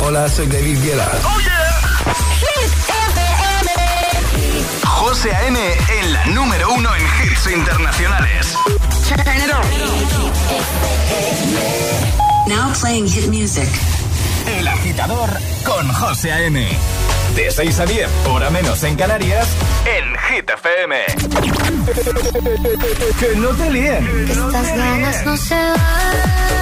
Hola, soy David Guetta. Oh yeah. José A.M. en la número uno en hits internacionales. Now playing hit music. El agitador con José A.M. De 6 a 10, hora menos en Canarias, en Hit FM. que no te líen. Estas ganas no se van.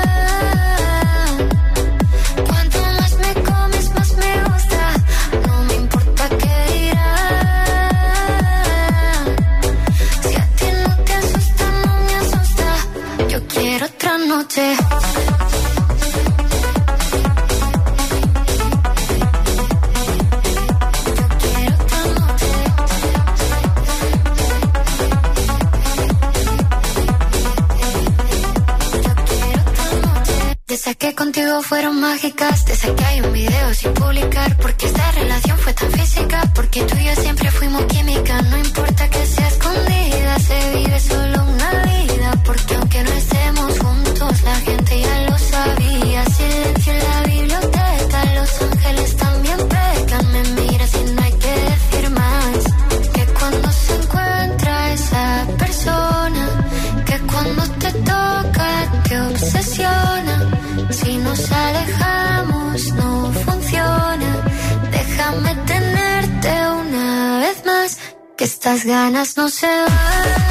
Noche. Que contigo fueron mágicas, de esas que hay un video sin publicar, porque esta relación fue tan física, porque tú y yo siempre fuimos química, no importa obsesiona. Si nos alejamos no funciona. Déjame tenerte una vez más. Que estas ganas no se van.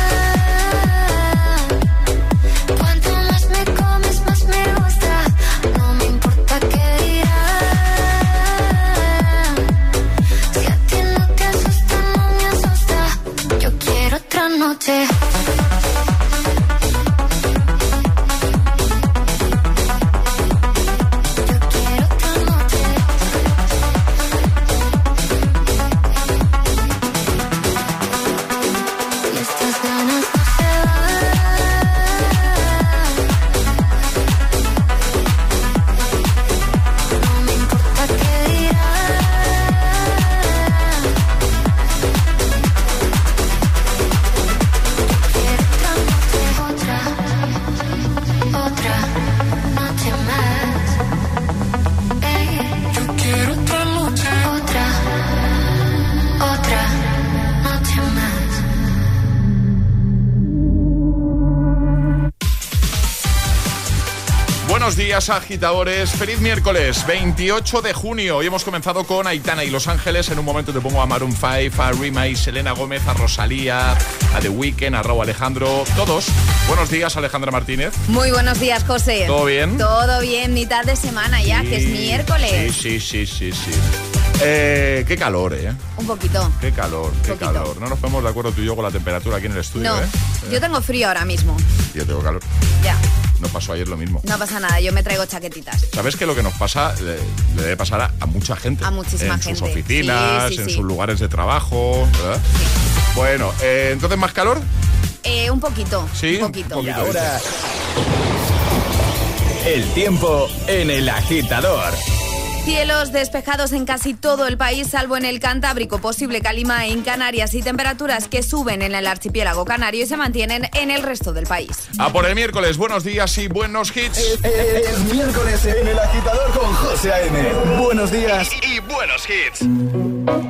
Días, agitadores. Feliz miércoles, 28 de junio. Hoy hemos comenzado con Aitana y Los Ángeles. En un momento te pongo a Maroon 5, a Rima y Selena Gómez, a Rosalía, a The Weeknd, a Raúl Alejandro. Todos. Buenos días, Alejandra Martínez. Muy buenos días, José. ¿Todo bien? Todo bien, mitad de semana ya, que es miércoles. Sí, sí, sí, sí, sí. Eh, qué calor, ¿eh? Un poquito. Qué calor, qué Poquito. calor. No nos ponemos de acuerdo tú y yo con la temperatura aquí en el estudio, No, ¿eh? yo tengo frío ahora mismo. Yo tengo calor. Ya, No pasó ayer lo mismo. no pasa nada, yo me traigo chaquetitas. ¿Sabes que lo que nos pasa le, le debe pasar a, a mucha gente? A muchísima en gente. sus oficinas, Sí, sí, en sí. sus lugares de trabajo. ¿verdad? Bueno, eh, entonces más calor. Eh, un poquito, Sí, un poquito. un poquito. Ahora, el tiempo en el agitador. Cielos despejados en casi todo el país, salvo en el Cantábrico, posible calima en Canarias y temperaturas que suben en el archipiélago canario y se mantienen en el resto del país. A por el miércoles, buenos días y buenos hits. Es miércoles en el agitador con José A.M. Buenos días. Y, y buenos hits.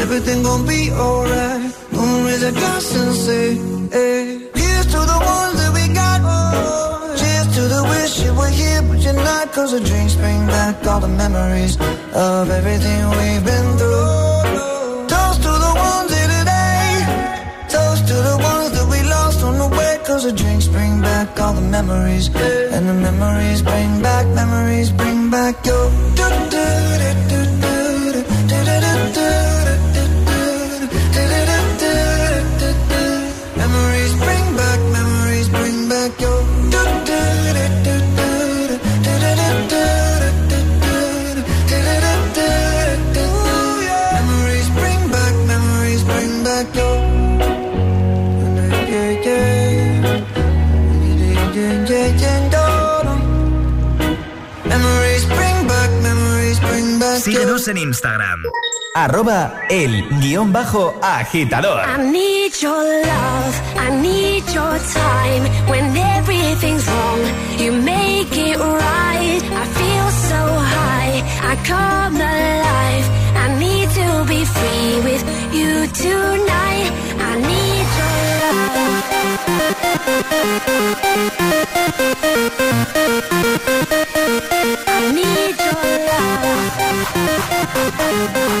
Everything gon' be alright. Gonna raise a glass and say, hey. Here's to the ones that we got. Cheers to the wish you were here, but you're not. Cause the drinks bring back all the memories of everything we've been through. Toast to the ones here today. Toast to the ones that we lost on the way. Cause the drinks bring back all the memories. And the memories bring back, memories bring back your. Síguenos en Instagram. Arroba el guion bajo agitador. I need your love, I need your time. When everything's wrong, you make it right. I feel so high, I come alive. I need to be free with you tonight. I need your love. Thank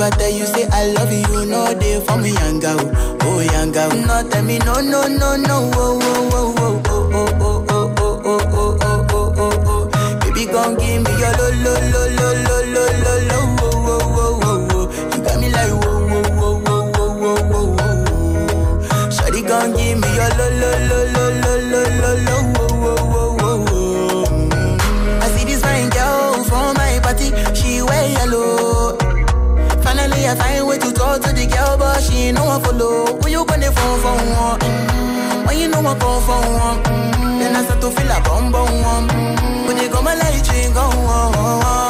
calm down. Yo, this your body, it puts in my heart for lockdown, for lockdown down. Girl, you sweet life, phantom, phantom. If I tell you say I love you, you know they for me, young girl, oh young girl. No, tell me no, no, no, no, oh, oh, oh, oh, oh, oh, oh, oh, oh, oh, oh, oh, oh, oh. Baby, gon' give me your lo, lo, lo, lo, lo, lo, lo, lo, ain't no one follow. When you gonna phone for one? Mm-hmm. When you know I come for one? Then I start to feel a bum bum one. When you go my light, you go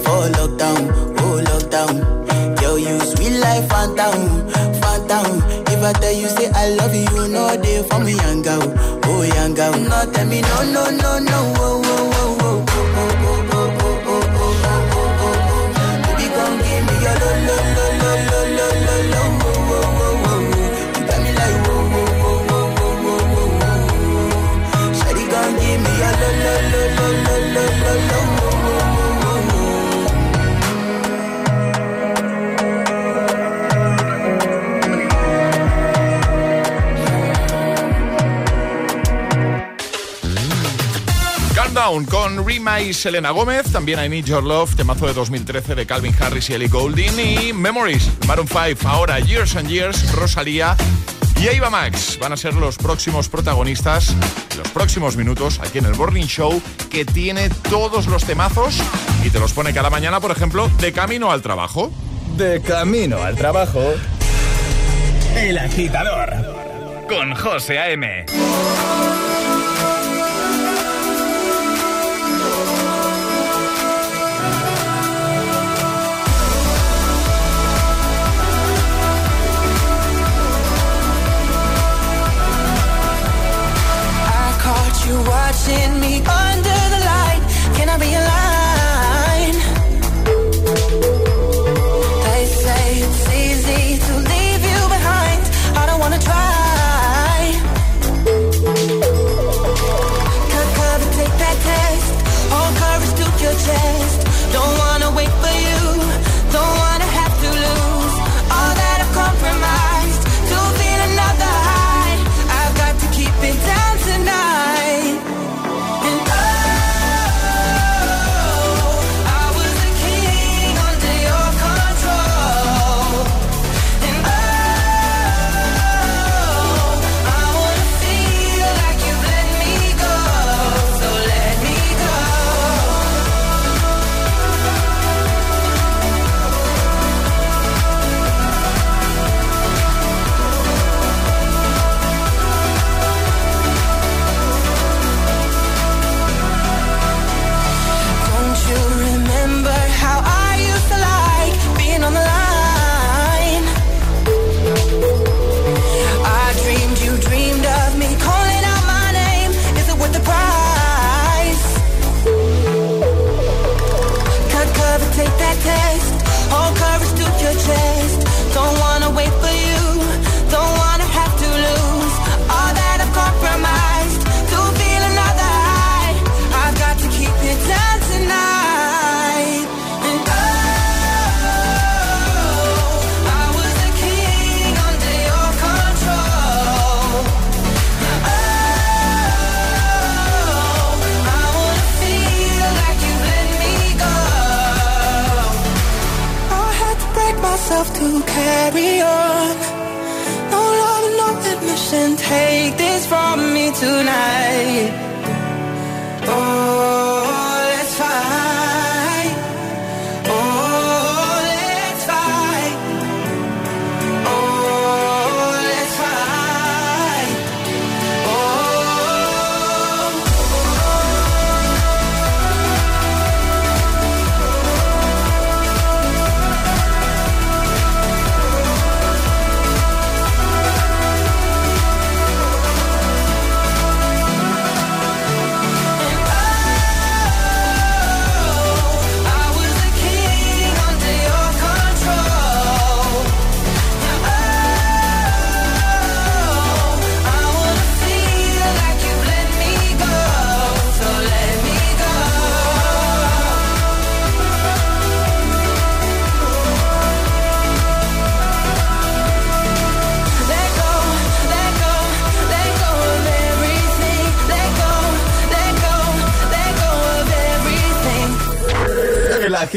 for lockdown, oh lockdown. Yo, you sweet life, phantom, phantom. If I tell you say I love you, know they for me, young girl, oh young girl. No, tell me no, no, no, no, oh, oh, oh, oh, oh, con Rima y Selena Gómez. También I Need Your Love, temazo de 2013 de Calvin Harris y Ellie Goulding. Y Memories, Maroon 5. Ahora Years and Years, Rosalía y Eva Max van a ser los próximos protagonistas los próximos minutos aquí en el Morning Show que tiene todos los temazos y te los pone cada mañana, por ejemplo, de camino al trabajo. De camino al trabajo. El agitador con José A.M. in me.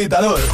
agitador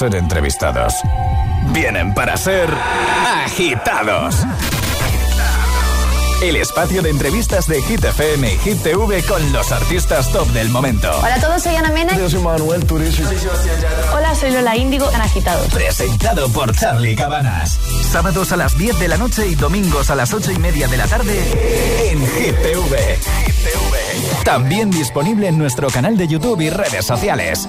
Ser entrevistados. Vienen para ser agitados. El espacio de entrevistas de Hit FM y Hit TV con los artistas top del momento. Hola a todos, soy Ana Mena. Yo soy Manuel Turizo. Hola, soy Lola Índigo, en Agitados. Presentado por Charlie Cabanas. Sábados a las 10 de la noche y domingos a las 8 y media de la tarde en Hit TV. También disponible en nuestro canal de YouTube y redes sociales.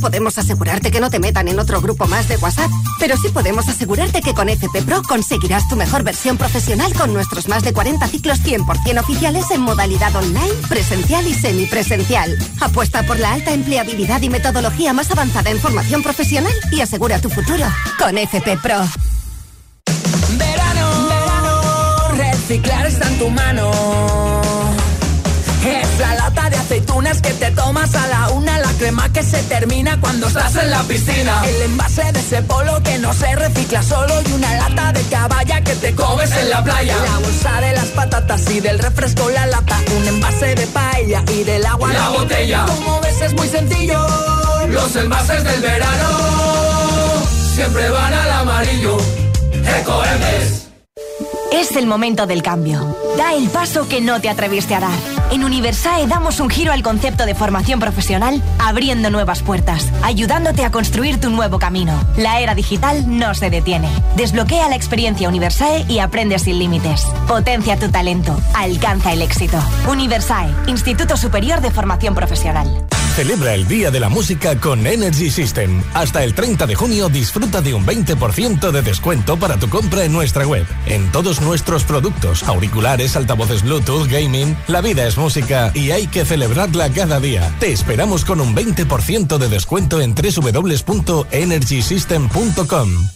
Podemos asegurarte que no te metan en otro grupo más de WhatsApp, pero sí podemos asegurarte que con FP Pro conseguirás tu mejor versión profesional con nuestros más de 40 ciclos 100% oficiales en modalidad online, presencial y semipresencial. Apuesta por la alta empleabilidad y metodología más avanzada en formación profesional y asegura tu futuro con FP Pro. Verano, verano, reciclar está en tu mano. Es la lata aceitunas que te tomas a la una, la crema que se termina cuando estás en la piscina. El envase de ese polo que no se recicla solo y una lata de caballa que te comes en la playa. La bolsa de las patatas y del refresco la lata, un envase de paella y del agua La botella. Como ves es muy sencillo. Los envases del verano siempre van al amarillo. Ecoembes. Es el momento del cambio. Da el paso que no te atreviste a dar. En Universae damos un giro al concepto de formación profesional, abriendo nuevas puertas, ayudándote a construir tu nuevo camino. La era digital no se detiene. Desbloquea la experiencia Universae y aprende sin límites. Potencia tu talento. Alcanza el éxito. Universae, Instituto Superior de Formación Profesional. Celebra el Día de la Música con Energy System. Hasta el 30 de junio disfruta de un 20% de descuento para tu compra en nuestra web. En todos nuestros productos, auriculares, altavoces Bluetooth, gaming, la vida es música y hay que celebrarla cada día. Te esperamos con un 20% de descuento en www.energysystem.com.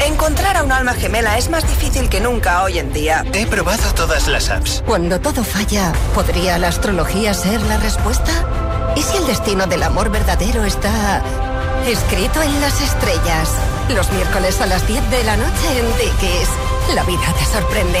Encontrar a un alma gemela es más difícil que nunca hoy en día. He probado todas las apps. Cuando todo falla, ¿podría la astrología ser la respuesta? ¿Y si el destino del amor verdadero está escrito en las estrellas? Los miércoles a las 10 de la noche en Dickies. La vida te sorprende.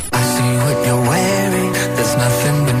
What you're wearing. There's nothing beneath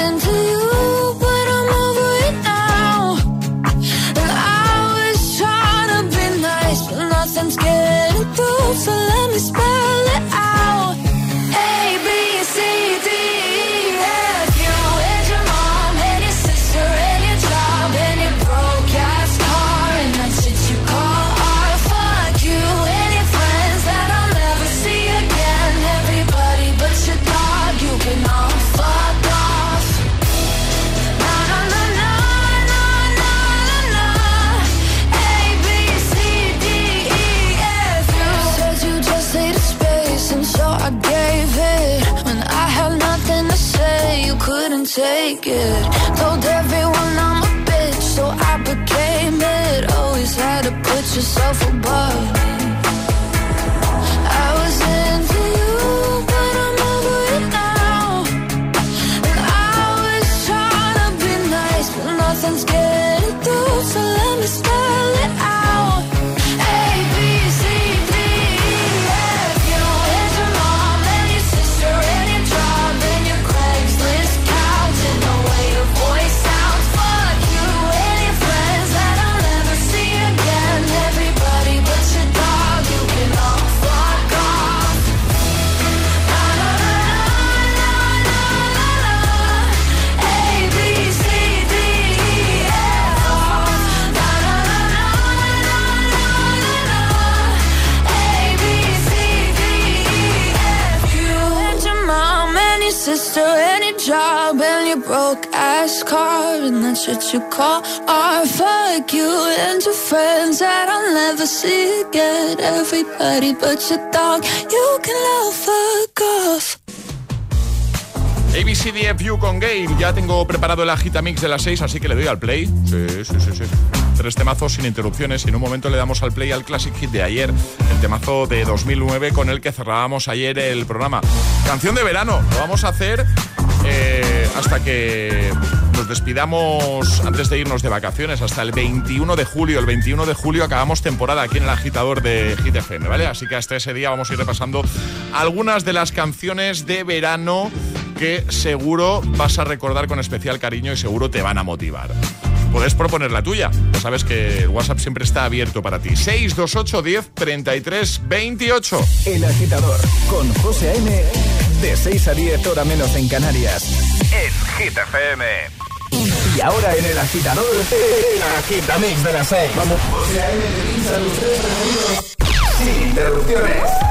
yourself what you call. Fuck you friends that never see. Everybody but you can fuck. ABCDFU con Gail. Ya tengo preparado el agitamix de las 6, así que le doy al play. Sí, sí, sí, sí. Tres temazos sin interrupciones y en un momento le damos al play al Classic Hit de ayer, el temazo de 2009 con el que cerrábamos ayer el programa. Canción de verano, lo vamos a hacer eh, hasta que nos despidamos antes de irnos de vacaciones, hasta el 21 de julio. El 21 de julio acabamos temporada aquí en el agitador de Hit FM, ¿vale? Así que hasta ese día vamos a ir repasando algunas de las canciones de verano que seguro vas a recordar con especial cariño y seguro te van a motivar. Puedes proponer la tuya. Ya sabes que el WhatsApp siempre está abierto para ti. 628 10 33 28. El agitador con José A.M. De 6 a 10 hora menos en Canarias. En Hit FM. Y ahora en el agitador, el agitamix de las 6. Vamos. Sin interrupciones.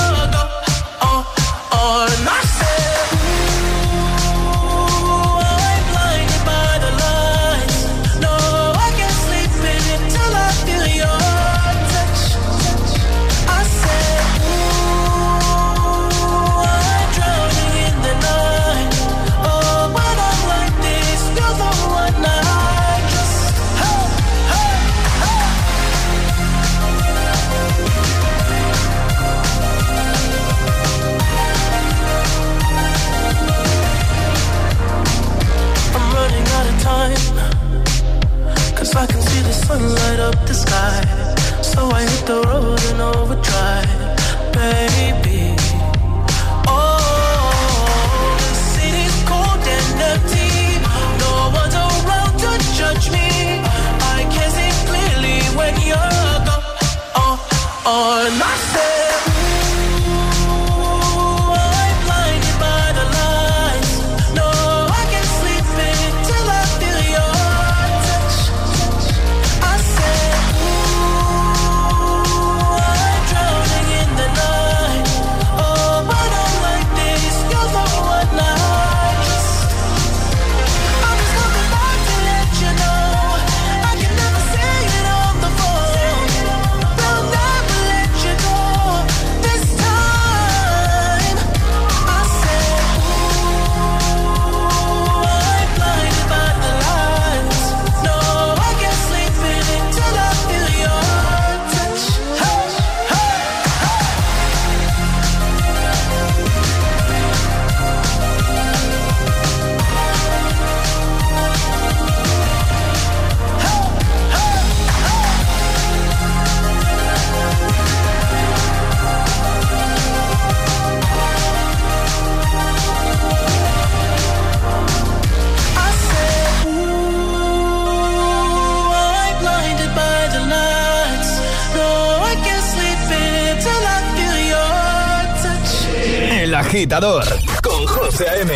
Con José A.M.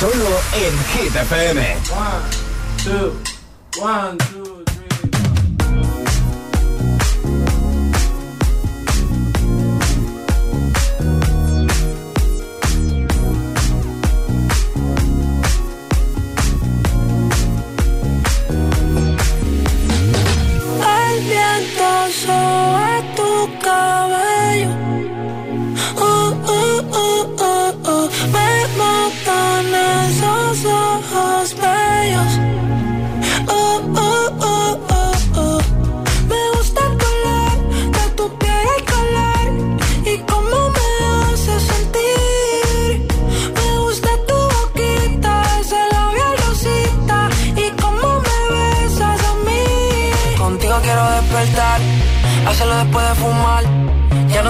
Solo en Hit. One, two, one, two.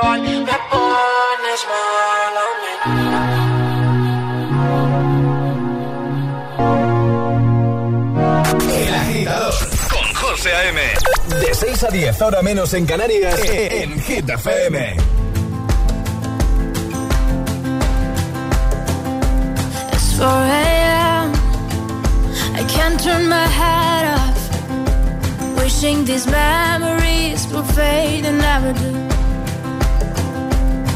Elevar, me pones mal a El agitador con José A.M. De 6 a 10, ahora menos en Canarias, en Hit FM. It's 4 a.m. I can't turn my head off. Wishing these memories will fade and never do.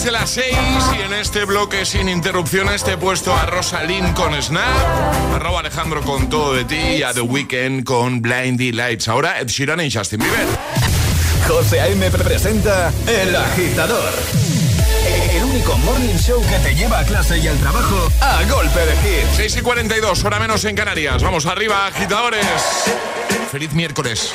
6 de las 6 y en este bloque sin interrupciones te he puesto a Rosalín con Snap, a Rob Alejandro con Todo de Ti y a The Weeknd con Blindy Lights. Ahora Ed Sheeran y Justin Bieber. José A.M. presenta El Agitador. El único morning show que te lleva a clase y al trabajo a golpe de hit. 6 y 42, hora menos en Canarias. Vamos arriba, agitadores. Feliz miércoles.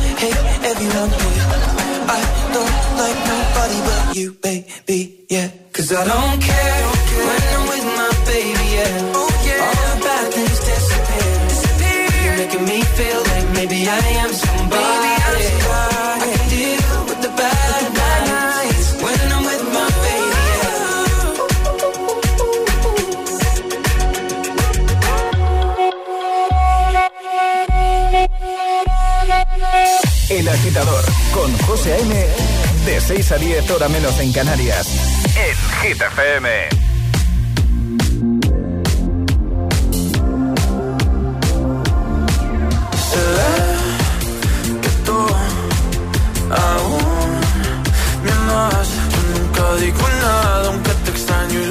agitador con José A.M. De 6 a 10 hora menos en Canarias. En Hit FM. Aún me amas. Yo nunca digo nada, aunque te extraño y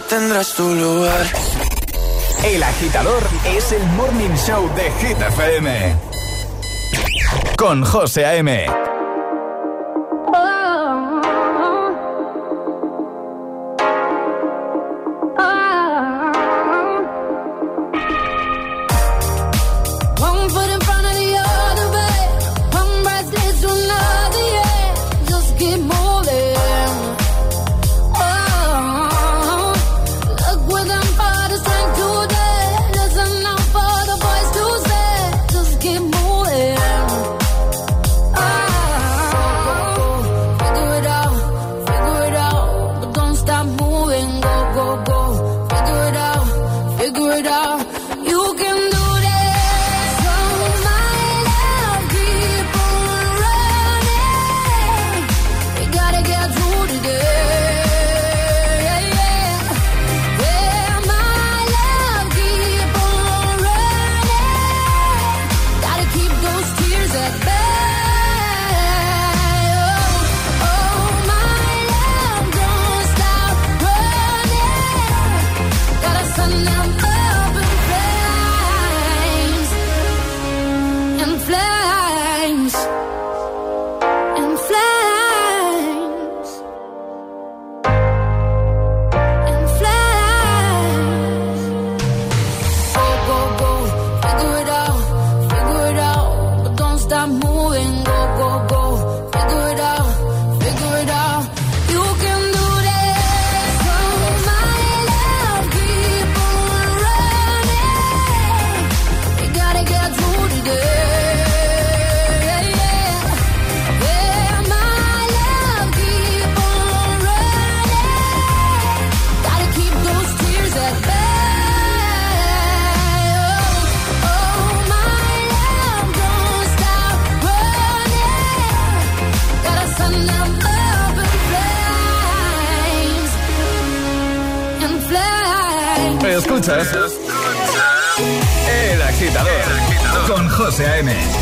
tendrás tu lugar. El agitador es el morning show de Hit FM. Con José A.M. FM.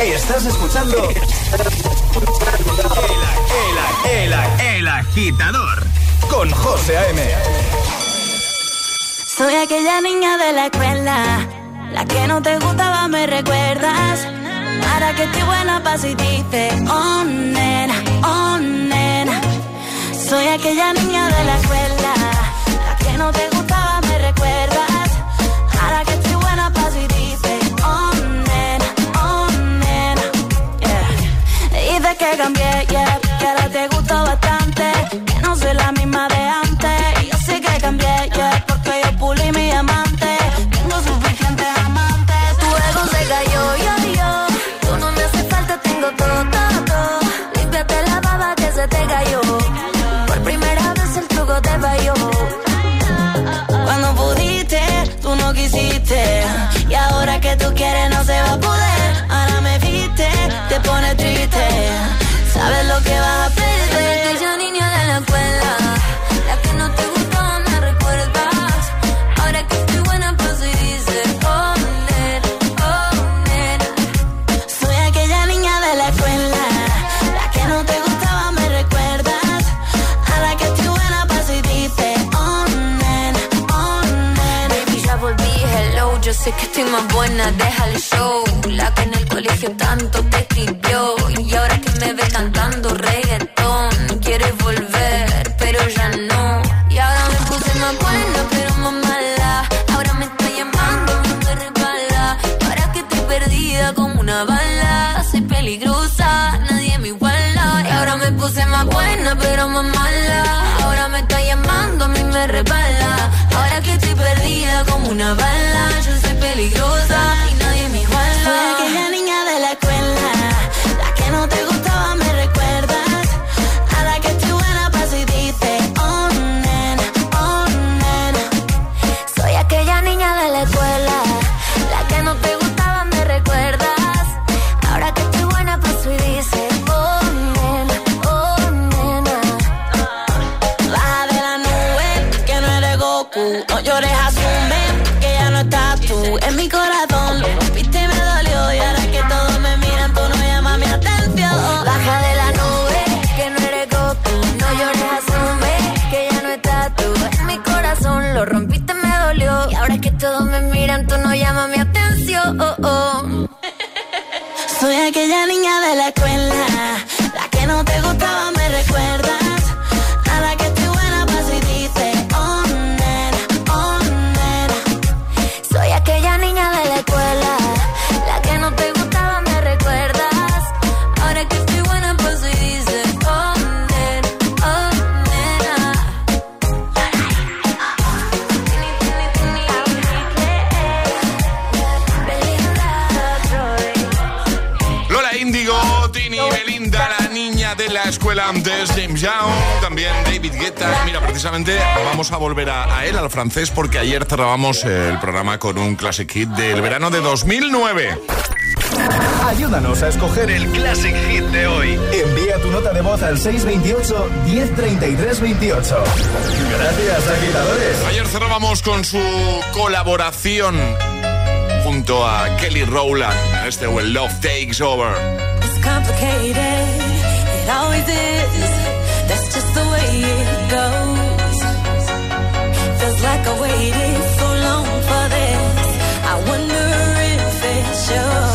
Estás escuchando. El, el, el, el agitador. Con José A.M. Soy aquella niña de la escuela. La que no te gustaba, me recuerdas. Para que te buena paso y dice, oh nena, oh. Soy aquella niña de la escuela, la que no te quieres no se va a poder. Ahora me viste, te pone triste. Sabes lo que vas a perder. Aquella niña de la escuela, la que no te gustaba me recuerdas. Ahora que estoy buena pues y dice oh nena, oh. Soy aquella niña de la escuela, la que no te gustaba me recuerdas. Ahora que estoy buena pues y dice oh nena, oh. Baby ya volví, hello, yo sé que estoy más buena. De tanto Jam James Young, también David Guetta. Mira, precisamente vamos a volver a, él, al francés, porque ayer cerrábamos el programa con un classic hit del verano de 2009. Ayúdanos a escoger el Classic Hit de hoy. Envía tu nota de voz al 628-103328. Gracias, agitadores. Ayer cerrábamos con su colaboración junto a Kelly Rowland. Este When Love Takes Over. It's complicated. it always is. That's just the way it goes. Feels like I waited so long for this. I wonder if it's your.